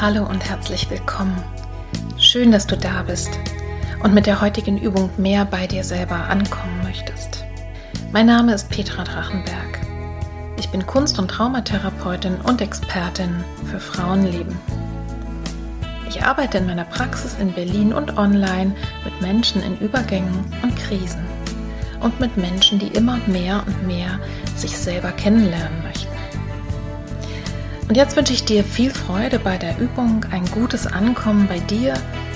Hallo und herzlich willkommen. Schön, dass du da bist und mit der heutigen Übung mehr bei dir selber ankommen möchtest. Mein Name ist Petra Drachenberg. Ich bin Kunst- und Traumatherapeutin und Expertin für Frauenleben. Ich arbeite in meiner Praxis in Berlin und online mit Menschen in Übergängen und Krisen und mit Menschen, die immer mehr und mehr sich selber kennenlernen möchten. Und jetzt wünsche ich dir viel Freude bei der Übung, ein gutes Ankommen bei dir,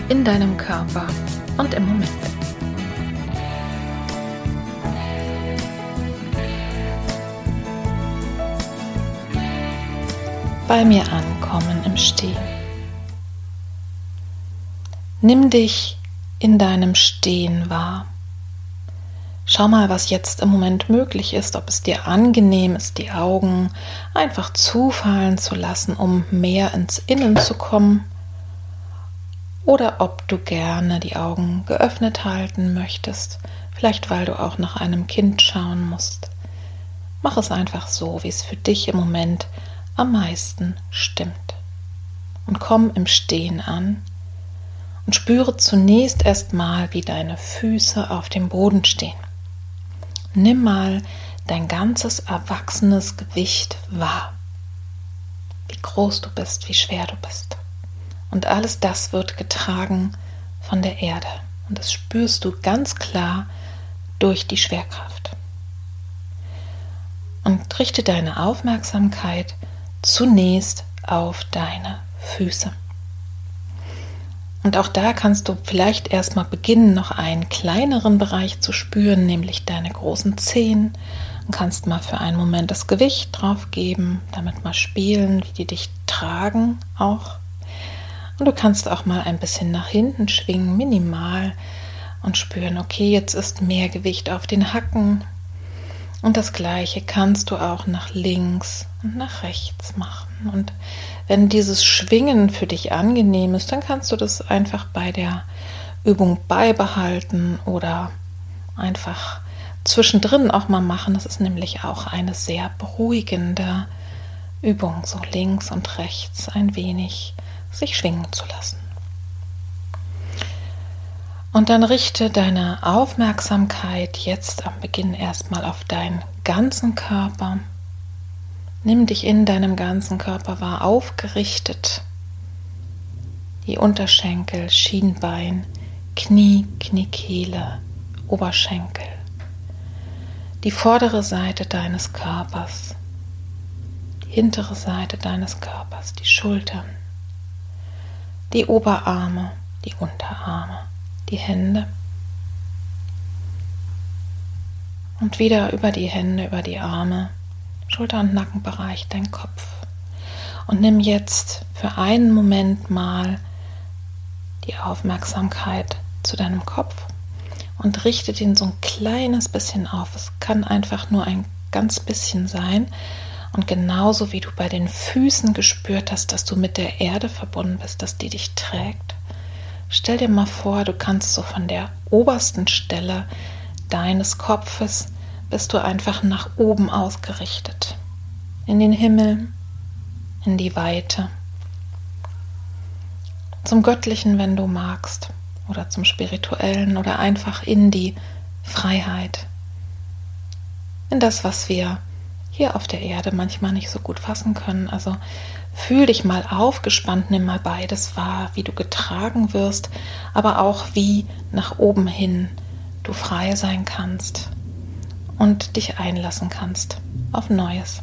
in deinem Körper und im Moment. Bei mir ankommen im Stehen. Nimm dich in deinem Stehen wahr. Schau mal, was jetzt im Moment möglich ist, ob es dir angenehm ist, die Augen einfach zufallen zu lassen, um mehr ins Innen zu kommen, oder ob du gerne die Augen geöffnet halten möchtest, vielleicht weil du auch nach einem Kind schauen musst. Mach es einfach so, wie es für dich im Moment am meisten stimmt. Und komm im Stehen an und spüre zunächst erstmal, wie deine Füße auf dem Boden stehen. Nimm mal dein ganzes erwachsenes Gewicht wahr. Wie groß du bist, wie schwer du bist. Und alles das wird getragen von der Erde. Und das spürst du ganz klar durch die Schwerkraft. Und richte deine Aufmerksamkeit zunächst auf deine Füße. Und auch da kannst du vielleicht erstmal beginnen, noch einen kleineren Bereich zu spüren, nämlich deine großen Zehen. Und kannst mal für einen Moment das Gewicht drauf geben, damit mal spielen, wie die dich tragen auch. Und du kannst auch mal ein bisschen nach hinten schwingen, minimal, und spüren, okay, jetzt ist mehr Gewicht auf den Hacken. Und das gleiche kannst du auch nach links und nach rechts machen. Und wenn dieses Schwingen für dich angenehm ist, dann kannst du das einfach bei der Übung beibehalten oder einfach zwischendrin auch mal machen. Das ist nämlich auch eine sehr beruhigende Übung, so links und rechts ein wenig sich schwingen zu lassen. Und dann richte deine Aufmerksamkeit jetzt am Beginn erstmal auf deinen ganzen Körper. Nimm dich in deinem ganzen Körper wahr, aufgerichtet. Die Unterschenkel, Schienbein, Knie, Kniekehle, Oberschenkel. Die vordere Seite deines Körpers, die hintere Seite deines Körpers, die Schultern, die Oberarme, die Unterarme, die Hände. Und wieder über die Hände, über die Arme, Schulter- und Nackenbereich, dein Kopf. Und nimm jetzt für einen Moment mal die Aufmerksamkeit zu deinem Kopf und richte den so ein kleines bisschen auf. Es kann einfach nur ein ganz bisschen sein. Und genauso wie du bei den Füßen gespürt hast, dass du mit der Erde verbunden bist, dass die dich trägt, stell dir mal vor, du kannst so von der obersten Stelle deines Kopfes bist du einfach nach oben ausgerichtet. In den Himmel, in die Weite. Zum Göttlichen, wenn du magst, oder zum Spirituellen oder einfach in die Freiheit. In das, was wir hier auf der Erde manchmal nicht so gut fassen können. Also fühl dich mal aufgespannt, nimm mal beides wahr, wie du getragen wirst, aber auch wie nach oben hin du frei sein kannst und dich einlassen kannst auf Neues.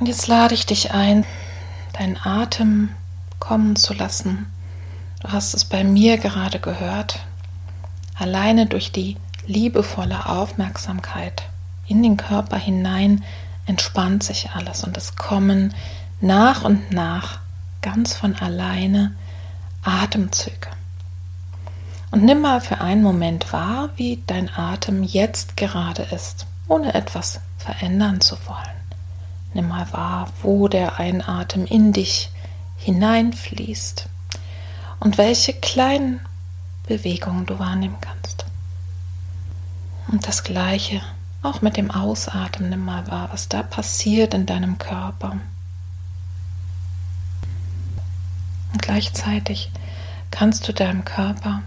Und jetzt lade ich dich ein, deinen Atem kommen zu lassen. Du hast es bei mir gerade gehört. Alleine durch die liebevolle Aufmerksamkeit in den Körper hinein entspannt sich alles und es kommen nach und nach ganz von alleine Atemzüge. Und nimm mal für einen Moment wahr, wie dein Atem jetzt gerade ist, ohne etwas verändern zu wollen. Nimm mal wahr, wo der Einatmen in dich hineinfließt und welche kleinen Bewegungen du wahrnehmen kannst. Und das gleiche Auch mit dem Ausatmen nimm mal wahr, was da passiert in deinem Körper. Und gleichzeitig kannst du deinem Körper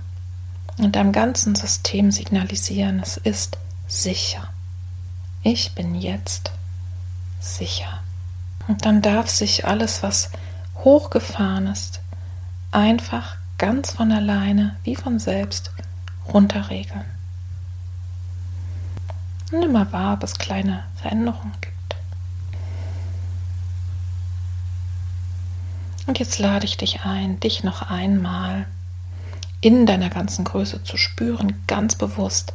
und deinem ganzen System signalisieren, es ist sicher. Ich bin jetzt sicher. Und dann darf sich alles, was hochgefahren ist, einfach ganz von alleine, wie von selbst, runterregeln. Und immer wahr, ob es kleine Veränderungen gibt. Und jetzt lade ich dich ein, dich noch einmal in deiner ganzen Größe zu spüren, ganz bewusst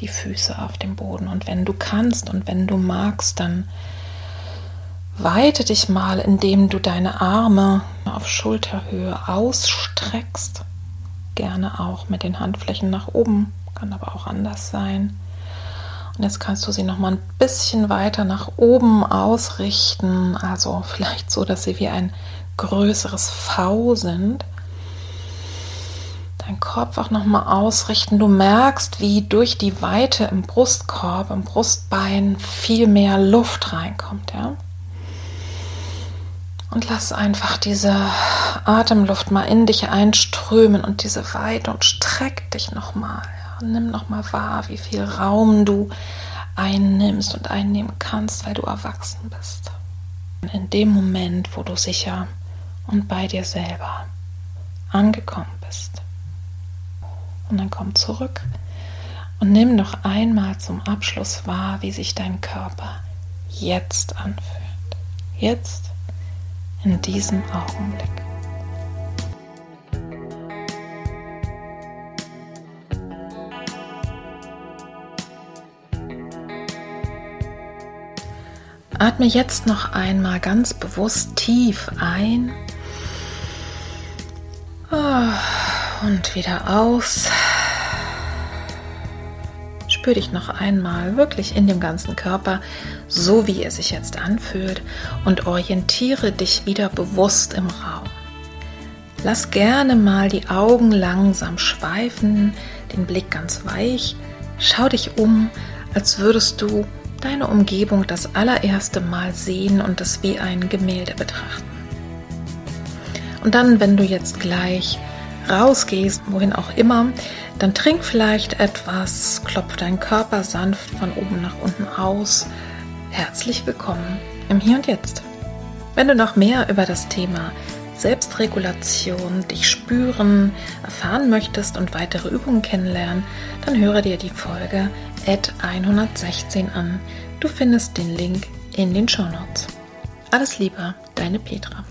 die Füße auf dem Boden. Und wenn du kannst und wenn du magst, dann weite dich mal, indem du deine Arme auf Schulterhöhe ausstreckst. Gerne auch mit den Handflächen nach oben, kann aber auch anders sein. Jetzt kannst du sie noch mal ein bisschen weiter nach oben ausrichten, also vielleicht so, dass sie wie ein größeres V sind. Dein Kopf auch noch mal ausrichten. Du merkst, wie durch die Weite im Brustkorb, im Brustbein viel mehr Luft reinkommt, ja? Und lass einfach diese Atemluft mal in dich einströmen und diese Weite und streck dich nochmal. Ja. Nimm nochmal wahr, wie viel Raum du einnimmst und einnehmen kannst, weil du erwachsen bist. In dem Moment, wo du sicher und bei dir selber angekommen bist. Und dann komm zurück und nimm noch einmal zum Abschluss wahr, wie sich dein Körper jetzt anfühlt. Jetzt in diesem Augenblick. Atme jetzt noch einmal ganz bewusst tief ein ah, und wieder aus. Spür dich noch einmal wirklich in dem ganzen Körper, so wie er sich jetzt anfühlt und orientiere dich wieder bewusst im Raum. Lass gerne mal die Augen langsam schweifen, den Blick ganz weich. Schau dich um, als würdest du deine Umgebung das allererste Mal sehen und es wie ein Gemälde betrachten. Und dann, wenn du jetzt gleich rausgehst, wohin auch immer, dann trink vielleicht etwas, klopf deinen Körper sanft von oben nach unten aus. Herzlich willkommen im Hier und Jetzt. Wenn du noch mehr über das Thema Selbstregulation, dich spüren, erfahren möchtest und weitere Übungen kennenlernen, dann höre dir die Folge 116 an. Du findest den Link in den Show Notes. Alles Liebe, deine Petra.